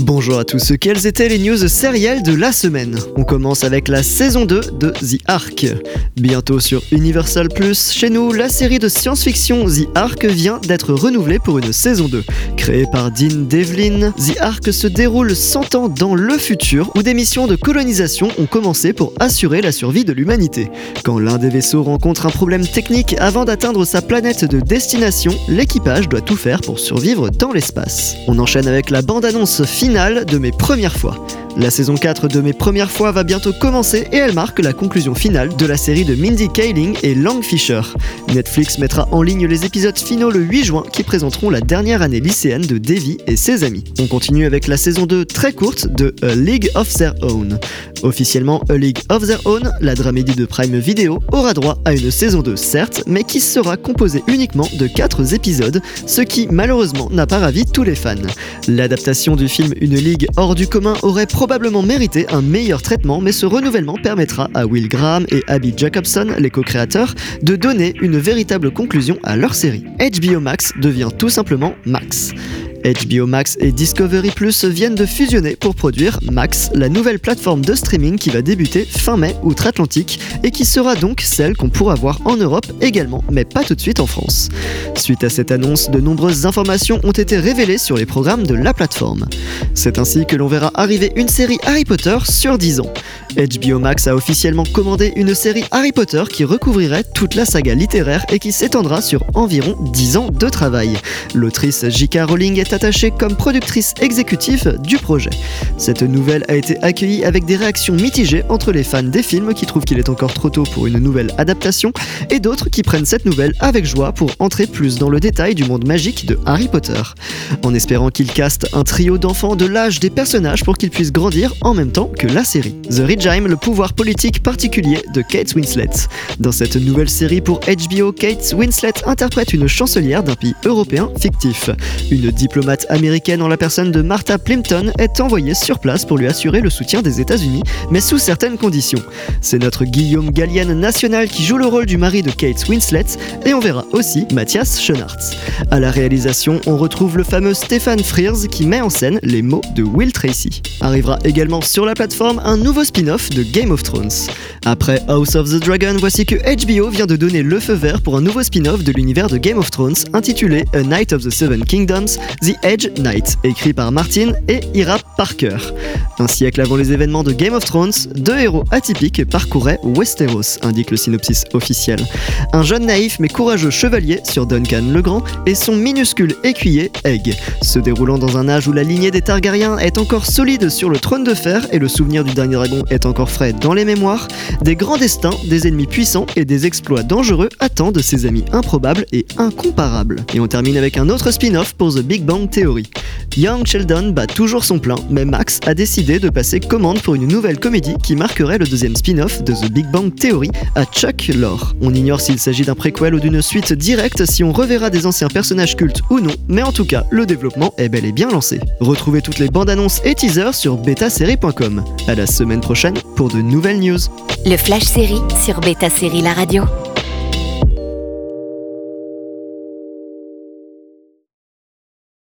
Bonjour à tous, quelles étaient les news sérielles de la semaine? On commence avec la saison 2 de The Ark. Bientôt sur Universal Plus, chez nous, la série de science-fiction The Ark vient d'être renouvelée pour une saison 2. Créée par Dean Devlin, The Ark se déroule 100 ans dans le futur où des missions de colonisation ont commencé pour assurer la survie de l'humanité. Quand l'un des vaisseaux rencontre un problème technique avant d'atteindre sa planète de destination, l'équipage doit tout faire pour survivre dans l'espace. On enchaîne avec la bande-annonce finale de mes premières fois. La saison 4 de Mes Premières Fois va bientôt commencer et elle marque la conclusion finale de la série de Mindy Kaling et Lang Fisher. Netflix mettra en ligne les épisodes finaux le 8 juin qui présenteront la dernière année lycéenne de Davy et ses amis. On continue avec la saison 2 très courte de A League of Their Own. Officiellement A League of Their Own, la dramédie de Prime Video aura droit à une saison 2 certes, mais qui sera composée uniquement de 4 épisodes, ce qui malheureusement n'a pas ravi tous les fans. L'adaptation du film Une Ligue hors du commun aurait probablement mérité un meilleur traitement, mais ce renouvellement permettra à Will Graham et Abby Jacobson, les co-créateurs, de donner une véritable conclusion à leur série. HBO Max devient tout simplement Max. HBO Max et Discovery Plus viennent de fusionner pour produire Max, la nouvelle plateforme de streaming qui va débuter fin mai outre-Atlantique et qui sera donc celle qu'on pourra voir en Europe également, mais pas tout de suite en France. Suite à cette annonce, de nombreuses informations ont été révélées sur les programmes de la plateforme. C'est ainsi que l'on verra arriver une série Harry Potter sur 10 ans. HBO Max a officiellement commandé une série Harry Potter qui recouvrirait toute la saga littéraire et qui s'étendra sur environ 10 ans de travail. L'autrice J.K. Rowling est attachée comme productrice exécutive du projet. Cette nouvelle a été accueillie avec des réactions mitigées entre les fans des films qui trouvent qu'il est encore trop tôt pour une nouvelle adaptation et d'autres qui prennent cette nouvelle avec joie pour entrer plus dans le détail du monde magique de Harry Potter. En espérant qu'il caste un trio d'enfants de l'âge des personnages pour qu'ils puissent grandir en même temps que la série. The Regime, le pouvoir politique particulier de Kate Winslet. Dans cette nouvelle série pour HBO, Kate Winslet interprète une chancelière d'un pays européen fictif. Une diplomate américaine en la personne de Martha Plimpton est envoyée sur place pour lui assurer le soutien des États-Unis, mais sous certaines conditions. C'est notre Guillaume Gallienne national qui joue le rôle du mari de Kate Winslet et on verra aussi Mathias Schoenaerts. À la réalisation, on retrouve le fameux Stefan Frears qui met en scène les mots de Will Tracy. Arrivera également sur la plateforme un nouveau spin-off de Game of Thrones. Après House of the Dragon, voici que HBO vient de donner le feu vert pour un nouveau spin-off de l'univers de Game of Thrones intitulé A Night of the Seven Kingdoms, Edge Knight, écrit par Martin et Ira Parker. Un siècle avant les événements de Game of Thrones, deux héros atypiques parcouraient Westeros, indique le synopsis officiel. Un jeune naïf mais courageux chevalier sur Duncan le Grand et son minuscule écuyer Egg, se déroulant dans un âge où la lignée des Targaryens est encore solide sur le trône de fer et le souvenir du dernier dragon est encore frais dans les mémoires, des grands destins, des ennemis puissants et des exploits dangereux attendent ses amis improbables et incomparables. Et on termine avec un autre spin-off pour The Big Theory. Young Sheldon bat toujours son plein, mais Max a décidé de passer commande pour une nouvelle comédie qui marquerait le deuxième spin-off de The Big Bang Theory à Chuck Lorre. On ignore s'il s'agit d'un préquel ou d'une suite directe, si on reverra des anciens personnages cultes ou non, mais en tout cas, le développement est bel et bien lancé. Retrouvez toutes les bandes annonces et teasers sur betasérie.com. À la semaine prochaine pour de nouvelles news. Le Flash Série sur Beta Série La Radio.